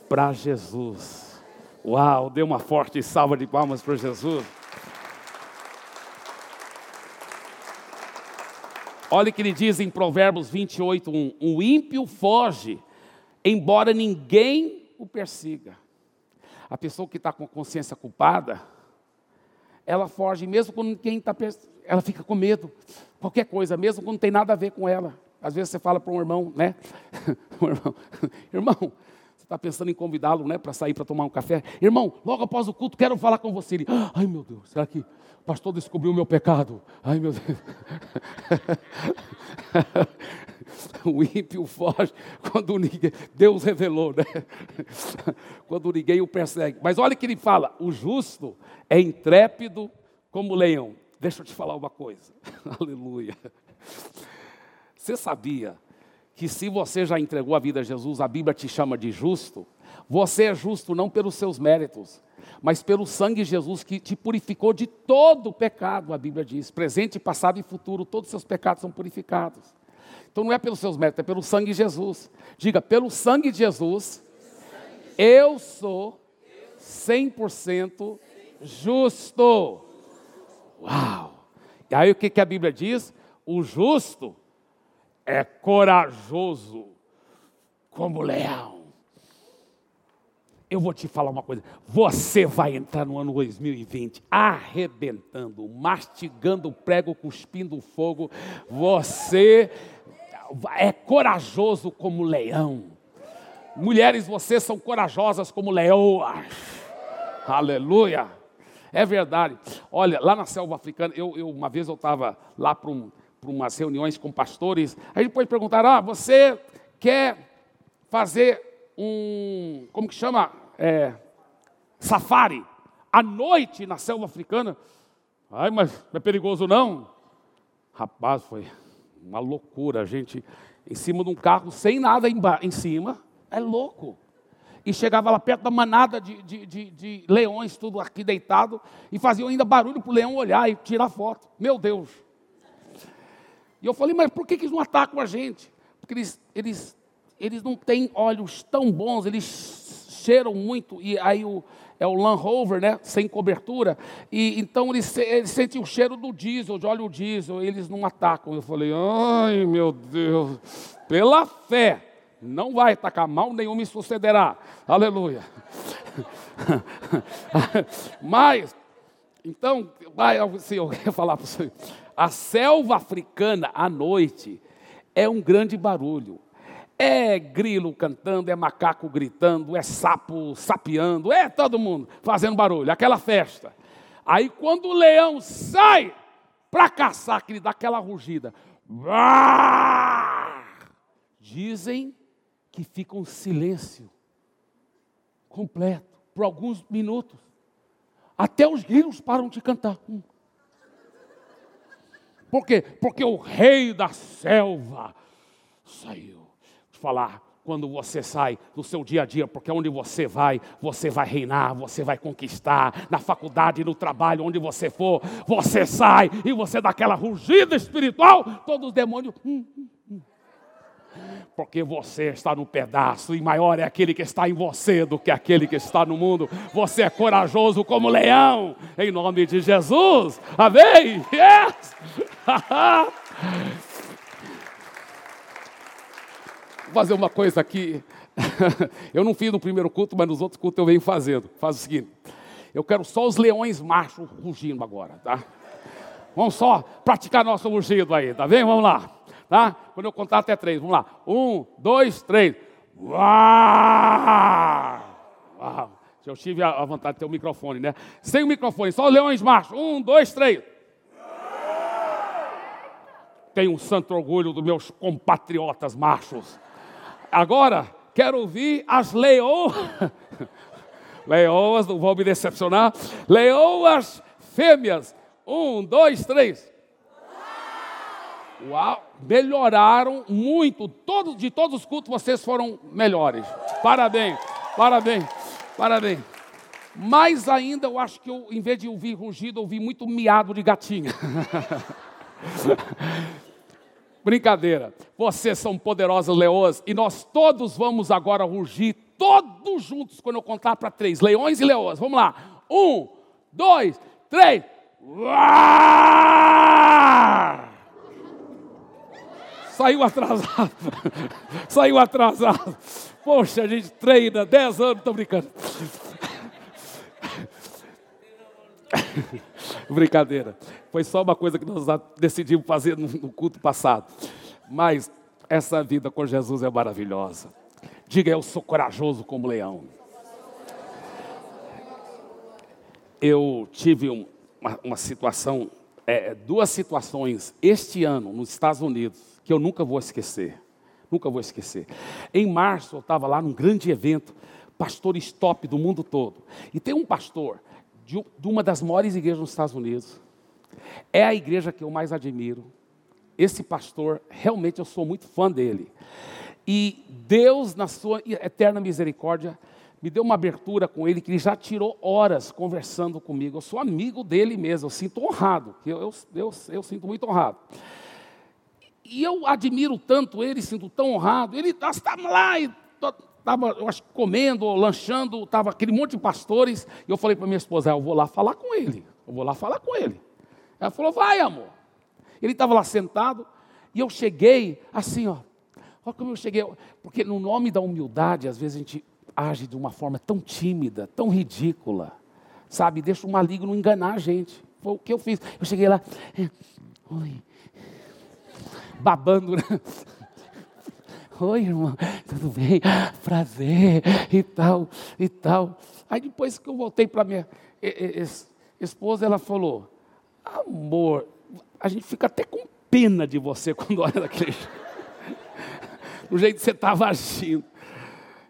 para Jesus. Uau, dê uma forte salva de palmas para Jesus. Olha o que ele diz em Provérbios 28, 1: O ímpio foge, embora ninguém o persiga. A pessoa que está com consciência culpada, ela foge, mesmo quando quem está. Ela fica com medo. Qualquer coisa, mesmo quando não tem nada a ver com ela. Às vezes você fala para um irmão, né? um irmão, irmão, está pensando em convidá-lo, né, para sair para tomar um café. Irmão, logo após o culto, quero falar com você. Ele, ai meu Deus, será que o pastor descobriu o meu pecado? Ai meu Deus. o ímpio foge quando ninguém, Deus revelou, né? quando ninguém o persegue. Mas olha que ele fala: o justo é intrépido como leão. Deixa eu te falar uma coisa, aleluia. Você sabia que se você já entregou a vida a Jesus, a Bíblia te chama de justo? Você é justo não pelos seus méritos, mas pelo sangue de Jesus que te purificou de todo o pecado, a Bíblia diz. Presente, passado e futuro, todos os seus pecados são purificados. Então não é pelos seus méritos, é pelo sangue de Jesus. Diga, pelo sangue de Jesus, eu sou 100% justo. Uau! E aí o que, a Bíblia diz? O justo é corajoso como leão. Eu vou te falar uma coisa. Você vai entrar no ano 2020 arrebentando, mastigando prego, cuspindo fogo. Você é corajoso como leão. Mulheres, vocês são corajosas como leoas. Aleluia. É verdade. Olha, lá na selva africana, eu, eu uma vez eu estava lá para um, umas reuniões com pastores. Aí depois perguntaram: Ah, você quer fazer um. Como que chama? É, safari. À noite na selva africana. Ai, mas não é perigoso não? Rapaz, foi uma loucura. A gente em cima de um carro sem nada em, em cima. É louco. E chegava lá perto da manada de, de, de, de leões, tudo aqui deitado, e faziam ainda barulho para o leão olhar e tirar foto. Meu Deus. E eu falei, mas por que, que eles não atacam a gente? Porque eles, eles, eles não têm olhos tão bons, eles cheiram muito, e aí o, é o Land Rover, né, sem cobertura, e então eles, eles sentem o cheiro do diesel, de óleo diesel, eles não atacam. Eu falei, ai meu Deus, pela fé, não vai atacar, mal nenhum me sucederá. Aleluia. Mas, então, vai, assim, eu ia falar para você, a selva africana à noite é um grande barulho. É grilo cantando, é macaco gritando, é sapo sapeando, é todo mundo fazendo barulho, aquela festa. Aí quando o leão sai para caçar, que ele dá aquela rugida, dizem que fica um silêncio completo por alguns minutos. Até os grilos param de cantar. Hum. Por quê? Porque o rei da selva saiu falar quando você sai do seu dia a dia, porque onde você vai, você vai reinar, você vai conquistar, na faculdade, no trabalho, onde você for, você sai e você dá aquela rugida espiritual, todos os demônios. Hum, hum, hum. Porque você está no pedaço e maior é aquele que está em você do que aquele que está no mundo. Você é corajoso como leão, em nome de Jesus. Amém? Yes! fazer uma coisa aqui. eu não fiz no primeiro culto, mas nos outros cultos eu venho fazendo. Faz o seguinte: eu quero só os leões machos rugindo agora, tá? Vamos só praticar nosso rugido aí, tá bem? Vamos lá, tá? Quando eu contar até três, vamos lá. Um, dois, três. Uau! Uau! Eu tive a vontade de ter o um microfone, né? Sem o microfone, só os leões machos. Um, dois, três. Tenho um santo orgulho dos meus compatriotas machos. Agora, quero ouvir as leoas. leoas, não vão me decepcionar. Leoas fêmeas. Um, dois, três. Uau, melhoraram muito. Todos, de todos os cultos vocês foram melhores. Parabéns, parabéns, parabéns. Mais ainda, eu acho que eu, em vez de ouvir rugido, ouvi muito miado de gatinha. Brincadeira. Vocês são poderosos leões e nós todos vamos agora rugir, todos juntos, quando eu contar para três: leões e leões. Vamos lá. Um, dois, três. Saiu atrasado. Saiu atrasado. Poxa, a gente treina dez anos, estou brincando. Brincadeira. Foi só uma coisa que nós decidimos fazer no culto passado. Mas essa vida com Jesus é maravilhosa. Diga, eu sou corajoso como leão. Eu tive um, uma, uma, situação, é, duas situações este ano nos Estados Unidos que eu nunca vou esquecer. Nunca vou esquecer. Em março eu estava lá num grande evento, pastores top do mundo todo. E tem um pastor de, de uma das maiores igrejas nos Estados Unidos. É a igreja que eu mais admiro. Esse pastor, realmente eu sou muito fã dele. E Deus, na sua eterna misericórdia, me deu uma abertura com ele, que ele já tirou horas conversando comigo. Eu sou amigo dele mesmo, eu sinto honrado, eu, eu, eu, eu sinto muito honrado. E eu admiro tanto ele, sinto tão honrado. Ele estava lá e estava, eu acho, comendo, lanchando, estava aquele monte de pastores, e eu falei para minha esposa, ah, eu vou lá falar com ele, eu vou lá falar com ele. Ela falou, vai amor. Ele estava lá sentado, e eu cheguei assim, ó, olha como eu cheguei, porque no nome da humildade, às vezes a gente age de uma forma tão tímida, tão ridícula, sabe, deixa o maligno enganar a gente. Foi o que eu fiz. Eu cheguei lá, oi, babando, né? Oi, irmão, tudo bem? Prazer e tal, e tal. Aí depois que eu voltei para minha esposa, ela falou: Amor, a gente fica até com pena de você quando olha daquele do jeito que você estava agindo.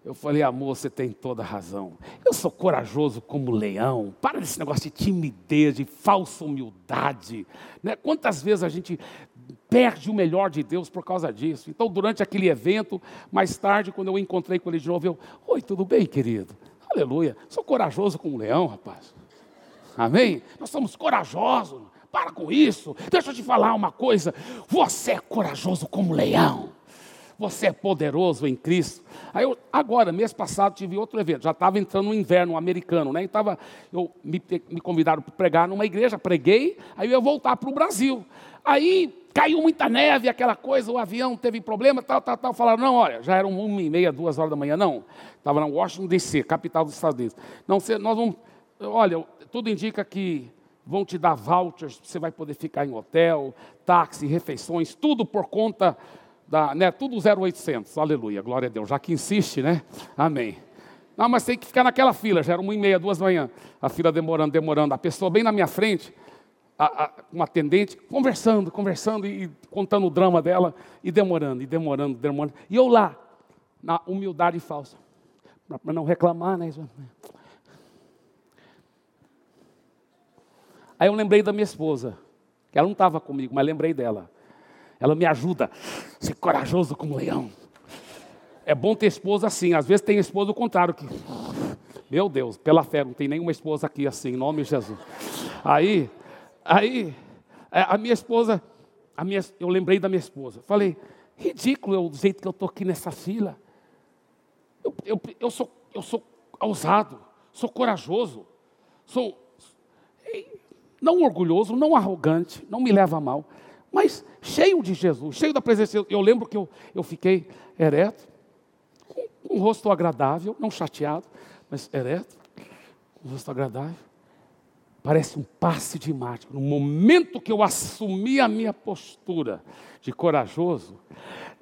Eu falei, amor, você tem toda a razão. Eu sou corajoso como leão. Para desse negócio de timidez, de falsa humildade. Né? Quantas vezes a gente perde o melhor de Deus por causa disso. Então, durante aquele evento, mais tarde, quando eu encontrei com ele de novo, eu, oi, tudo bem, querido? Aleluia. Sou corajoso como um leão, rapaz. Amém? Nós somos corajosos. Para com isso. Deixa eu te falar uma coisa. Você é corajoso como um leão. Você é poderoso em Cristo. Aí eu, agora, mês passado, tive outro evento. Já estava entrando no inverno americano, né? E tava, eu, me, me convidaram para pregar numa igreja, preguei, aí eu ia voltar para o Brasil. Aí caiu muita neve, aquela coisa, o avião teve problema, tal, tal, tal. Falaram, não, olha, já eram uma e meia, duas horas da manhã. Não, estava na Washington, D.C., capital dos Estados Unidos. Não, nós vamos, olha, tudo indica que vão te dar vouchers, você vai poder ficar em hotel, táxi, refeições, tudo por conta da, né, tudo 0800, aleluia, glória a Deus, já que insiste, né, amém. Não, mas tem que ficar naquela fila, já era uma e meia, duas da manhã, a fila demorando, demorando, a pessoa bem na minha frente, a, a, uma atendente, conversando, conversando e, e contando o drama dela, e demorando, e demorando, demorando. E eu lá, na humildade falsa, para não reclamar, né? Aí eu lembrei da minha esposa, que ela não estava comigo, mas lembrei dela. Ela me ajuda, ser corajoso como leão. É bom ter esposa assim, às vezes tem esposa o contrário, que, meu Deus, pela fé, não tem nenhuma esposa aqui assim, em nome de Jesus. Aí, Aí, é, a minha esposa, a minha, eu lembrei da minha esposa. Falei, ridículo o jeito que eu estou aqui nessa fila. Eu, eu, eu, sou, eu sou ousado, sou corajoso, sou não orgulhoso, não arrogante, não me leva a mal, mas cheio de Jesus, cheio da presença. Eu, eu lembro que eu, eu fiquei ereto, com, um rosto agradável, não chateado, mas ereto, um rosto agradável parece um passe de mágica. No momento que eu assumi a minha postura de corajoso,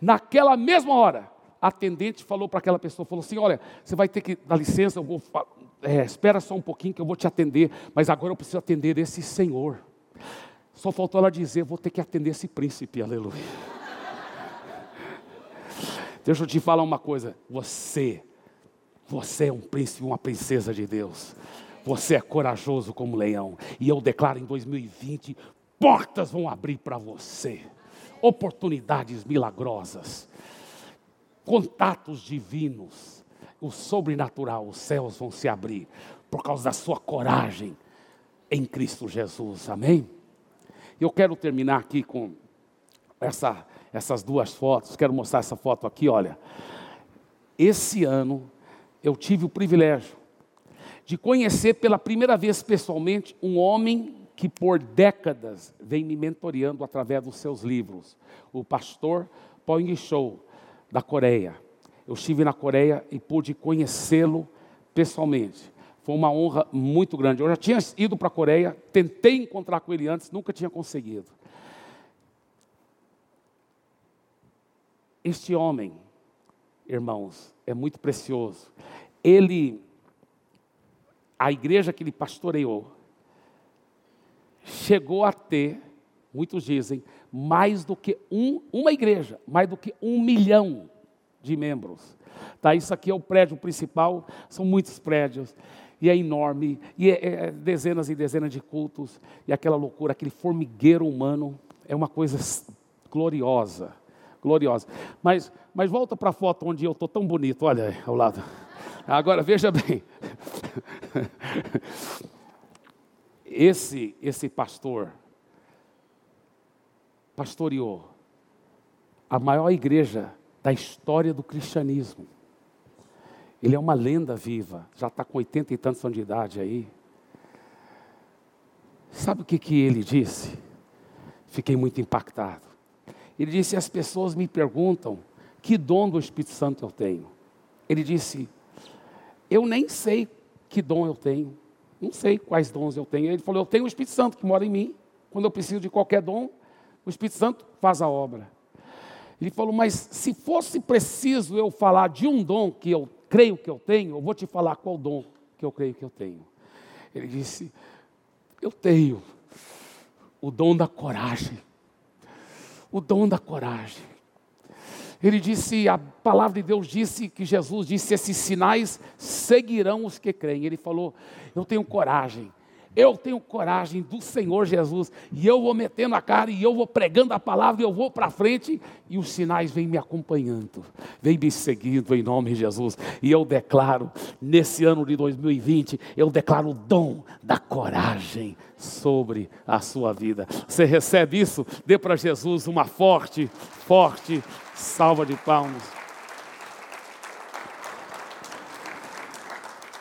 naquela mesma hora, a atendente falou para aquela pessoa, falou assim, olha, você vai ter que dar licença, eu vou, é, espera só um pouquinho que eu vou te atender, mas agora eu preciso atender esse senhor. Só faltou ela dizer, vou ter que atender esse príncipe, aleluia. Deixa eu te falar uma coisa, você, você é um príncipe, uma princesa de Deus. Você é corajoso como leão. E eu declaro em 2020: portas vão abrir para você, oportunidades milagrosas, contatos divinos, o sobrenatural, os céus vão se abrir por causa da sua coragem em Cristo Jesus. Amém? Eu quero terminar aqui com essa, essas duas fotos. Quero mostrar essa foto aqui, olha. Esse ano eu tive o privilégio de conhecer pela primeira vez pessoalmente um homem que por décadas vem me mentoreando através dos seus livros, o pastor Pong Show, da Coreia. Eu estive na Coreia e pude conhecê-lo pessoalmente. Foi uma honra muito grande. Eu já tinha ido para a Coreia, tentei encontrar com ele antes, nunca tinha conseguido. Este homem, irmãos, é muito precioso. Ele a igreja que ele pastoreou chegou a ter, muitos dizem, mais do que um, uma igreja, mais do que um milhão de membros. Tá, isso aqui é o prédio principal, são muitos prédios, e é enorme, e é, é dezenas e dezenas de cultos, e aquela loucura, aquele formigueiro humano, é uma coisa gloriosa, gloriosa. Mas, mas volta para a foto onde eu estou tão bonito, olha aí, ao lado. Agora veja bem. Esse, esse pastor pastoreou a maior igreja da história do cristianismo. Ele é uma lenda viva, já está com oitenta e tantos anos de idade aí. Sabe o que, que ele disse? Fiquei muito impactado. Ele disse: As pessoas me perguntam que dom do Espírito Santo eu tenho. Ele disse: eu nem sei que dom eu tenho, não sei quais dons eu tenho. Ele falou: Eu tenho o Espírito Santo que mora em mim. Quando eu preciso de qualquer dom, o Espírito Santo faz a obra. Ele falou: Mas se fosse preciso eu falar de um dom que eu creio que eu tenho, eu vou te falar qual dom que eu creio que eu tenho. Ele disse: Eu tenho o dom da coragem. O dom da coragem. Ele disse, a palavra de Deus disse que Jesus disse: esses sinais seguirão os que creem. Ele falou: Eu tenho coragem, Eu tenho coragem do Senhor Jesus e eu vou metendo a cara e eu vou pregando a palavra e eu vou para frente e os sinais vêm me acompanhando, vêm me seguindo em nome de Jesus. E eu declaro, nesse ano de 2020, eu declaro o dom da coragem sobre a sua vida. Você recebe isso? Dê para Jesus uma forte, forte salva de palmas.